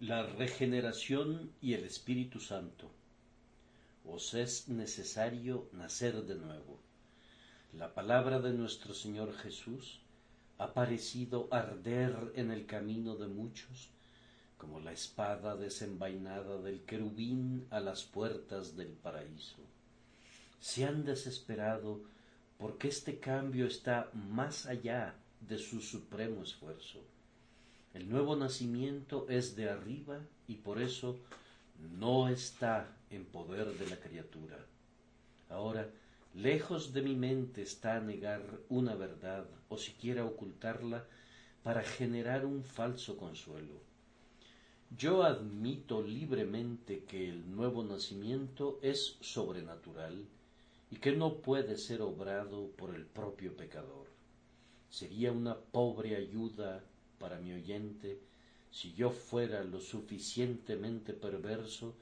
La regeneración y el Espíritu Santo. Os es necesario nacer de nuevo. La palabra de nuestro Señor Jesús ha parecido arder en el camino de muchos, como la espada desenvainada del querubín a las puertas del paraíso. Se han desesperado porque este cambio está más allá de su supremo esfuerzo. El nuevo nacimiento es de arriba y por eso no está en poder de la criatura. Ahora, lejos de mi mente está negar una verdad o siquiera ocultarla para generar un falso consuelo. Yo admito libremente que el nuevo nacimiento es sobrenatural y que no puede ser obrado por el propio pecador. Sería una pobre ayuda para mi oyente si yo fuera lo suficientemente perverso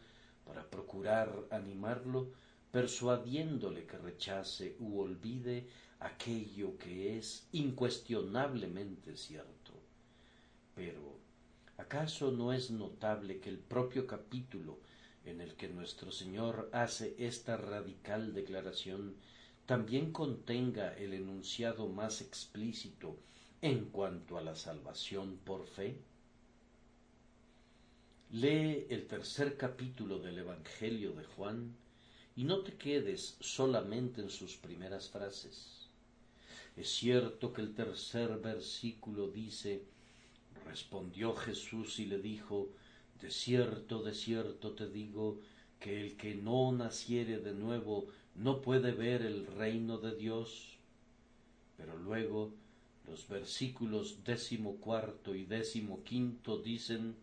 para procurar animarlo, persuadiéndole que rechace u olvide aquello que es incuestionablemente cierto. Pero, ¿acaso no es notable que el propio capítulo en el que nuestro Señor hace esta radical declaración también contenga el enunciado más explícito en cuanto a la salvación por fe? Lee el tercer capítulo del Evangelio de Juan y no te quedes solamente en sus primeras frases. Es cierto que el tercer versículo dice Respondió Jesús y le dijo de cierto, de cierto te digo, que el que no naciere de nuevo no puede ver el reino de Dios. Pero luego los versículos décimo cuarto y décimo quinto dicen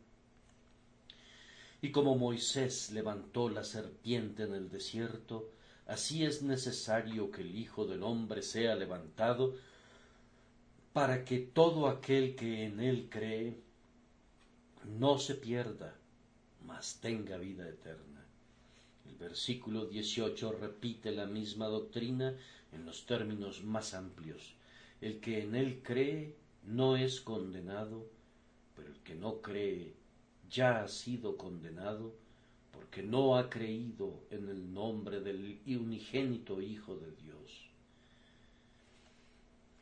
Y como Moisés levantó la serpiente en el desierto, así es necesario que el Hijo del hombre sea levantado, para que todo aquel que en él cree no se pierda, mas tenga vida eterna. El versículo 18 repite la misma doctrina en los términos más amplios. El que en él cree no es condenado, pero el que no cree ya ha sido condenado porque no ha creído en el nombre del unigénito Hijo de Dios.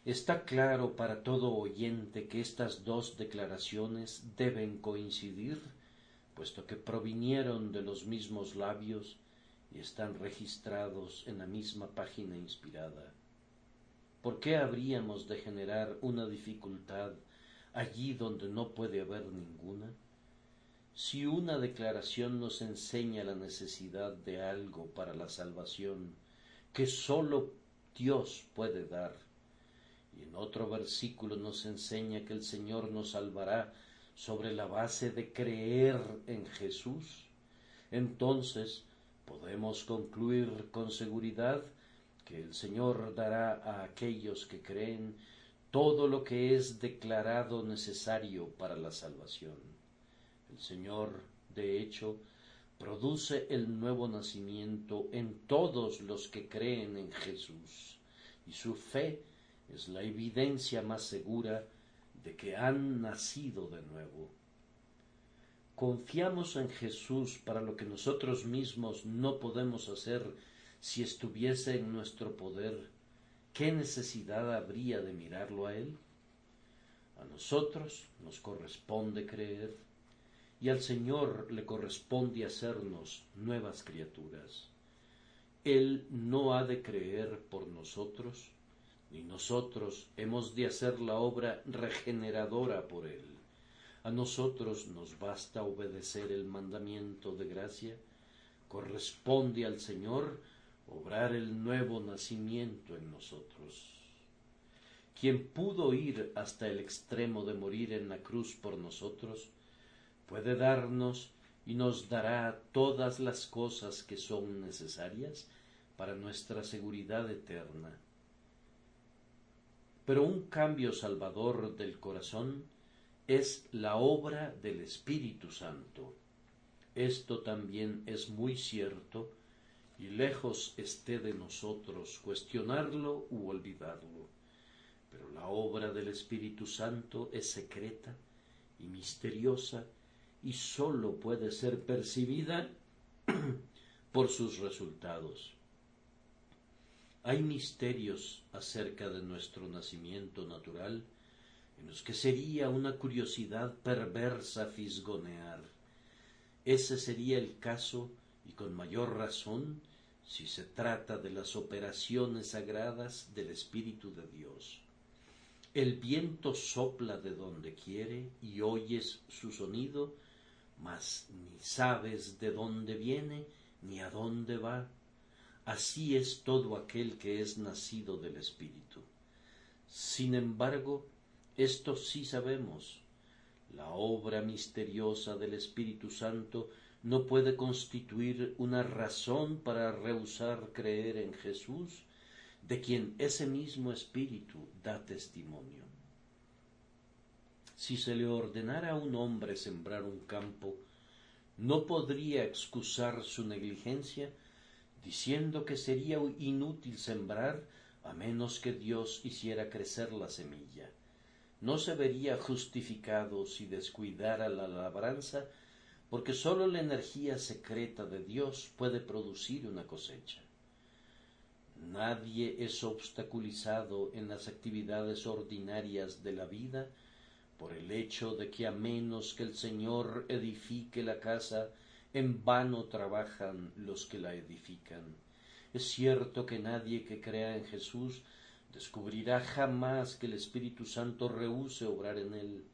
Está claro para todo oyente que estas dos declaraciones deben coincidir, puesto que provinieron de los mismos labios y están registrados en la misma página inspirada. ¿Por qué habríamos de generar una dificultad allí donde no puede haber ninguna? Si una declaración nos enseña la necesidad de algo para la salvación que sólo Dios puede dar, y en otro versículo nos enseña que el Señor nos salvará sobre la base de creer en Jesús, entonces podemos concluir con seguridad que el Señor dará a aquellos que creen todo lo que es declarado necesario para la salvación. El Señor, de hecho, produce el nuevo nacimiento en todos los que creen en Jesús, y su fe es la evidencia más segura de que han nacido de nuevo. Confiamos en Jesús para lo que nosotros mismos no podemos hacer si estuviese en nuestro poder. ¿Qué necesidad habría de mirarlo a Él? A nosotros nos corresponde creer y al Señor le corresponde hacernos nuevas criaturas. Él no ha de creer por nosotros, y nosotros hemos de hacer la obra regeneradora por él. A nosotros nos basta obedecer el mandamiento de gracia, corresponde al Señor obrar el nuevo nacimiento en nosotros. Quien pudo ir hasta el extremo de morir en la cruz por nosotros, puede darnos y nos dará todas las cosas que son necesarias para nuestra seguridad eterna pero un cambio salvador del corazón es la obra del Espíritu Santo. Esto también es muy cierto y lejos esté de nosotros cuestionarlo u olvidarlo. Pero la obra del Espíritu Santo es secreta y misteriosa y sólo puede ser percibida por sus resultados. Hay misterios acerca de nuestro nacimiento natural en los que sería una curiosidad perversa fisgonear. Ese sería el caso, y con mayor razón, si se trata de las operaciones sagradas del Espíritu de Dios. El viento sopla de donde quiere y oyes su sonido, mas ni sabes de dónde viene ni a dónde va. Así es todo aquel que es nacido del Espíritu. Sin embargo, esto sí sabemos. La obra misteriosa del Espíritu Santo no puede constituir una razón para rehusar creer en Jesús, de quien ese mismo Espíritu da testimonio. Si se le ordenara a un hombre sembrar un campo, no podría excusar su negligencia diciendo que sería inútil sembrar a menos que Dios hiciera crecer la semilla. No se vería justificado si descuidara la labranza porque sólo la energía secreta de Dios puede producir una cosecha. Nadie es obstaculizado en las actividades ordinarias de la vida por el hecho de que a menos que el Señor edifique la casa, en vano trabajan los que la edifican. Es cierto que nadie que crea en Jesús descubrirá jamás que el Espíritu Santo rehúse obrar en él.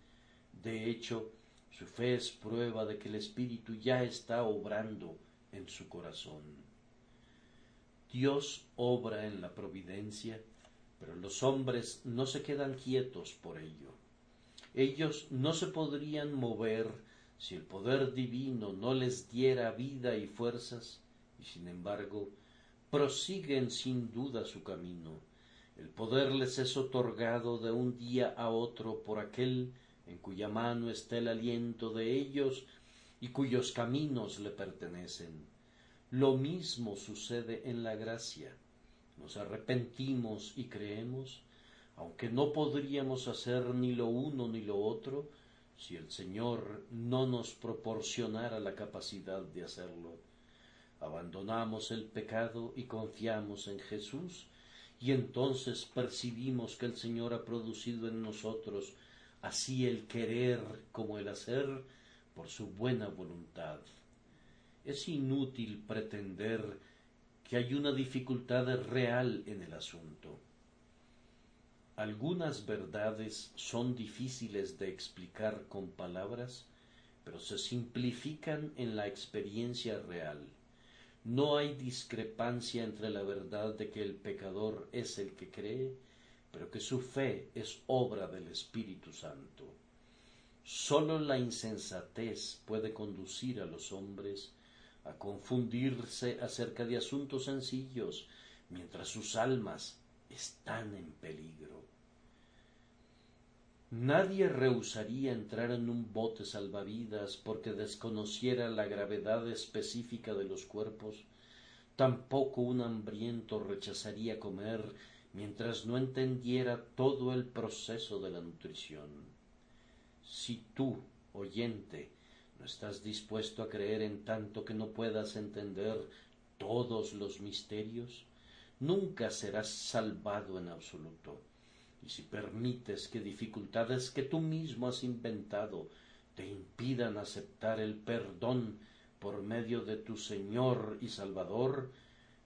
De hecho, su fe es prueba de que el Espíritu ya está obrando en su corazón. Dios obra en la providencia, pero los hombres no se quedan quietos por ello. Ellos no se podrían mover si el poder divino no les diera vida y fuerzas, y sin embargo prosiguen sin duda su camino. El poder les es otorgado de un día a otro por aquel en cuya mano está el aliento de ellos y cuyos caminos le pertenecen. Lo mismo sucede en la gracia. Nos arrepentimos y creemos, aunque no podríamos hacer ni lo uno ni lo otro, si el Señor no nos proporcionara la capacidad de hacerlo. Abandonamos el pecado y confiamos en Jesús, y entonces percibimos que el Señor ha producido en nosotros así el querer como el hacer por su buena voluntad. Es inútil pretender que hay una dificultad real en el asunto. Algunas verdades son difíciles de explicar con palabras, pero se simplifican en la experiencia real. No hay discrepancia entre la verdad de que el pecador es el que cree pero que su fe es obra del Espíritu Santo. Sólo la insensatez puede conducir a los hombres a confundirse acerca de asuntos sencillos mientras sus almas están en peligro. Nadie rehusaría entrar en un bote salvavidas porque desconociera la gravedad específica de los cuerpos, tampoco un hambriento rechazaría comer mientras no entendiera todo el proceso de la nutrición. Si tú, oyente, no estás dispuesto a creer en tanto que no puedas entender todos los misterios, nunca serás salvado en absoluto. Y si permites que dificultades que tú mismo has inventado te impidan aceptar el perdón por medio de tu Señor y Salvador,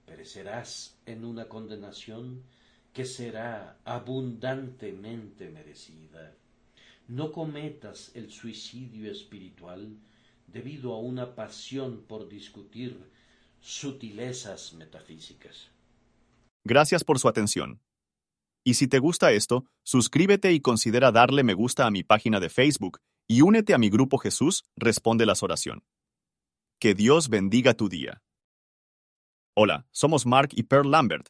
perecerás en una condenación que será abundantemente merecida. No cometas el suicidio espiritual debido a una pasión por discutir sutilezas metafísicas. Gracias por su atención. Y si te gusta esto, suscríbete y considera darle me gusta a mi página de Facebook y únete a mi grupo Jesús Responde las Oración. Que Dios bendiga tu día. Hola, somos Mark y Pearl Lambert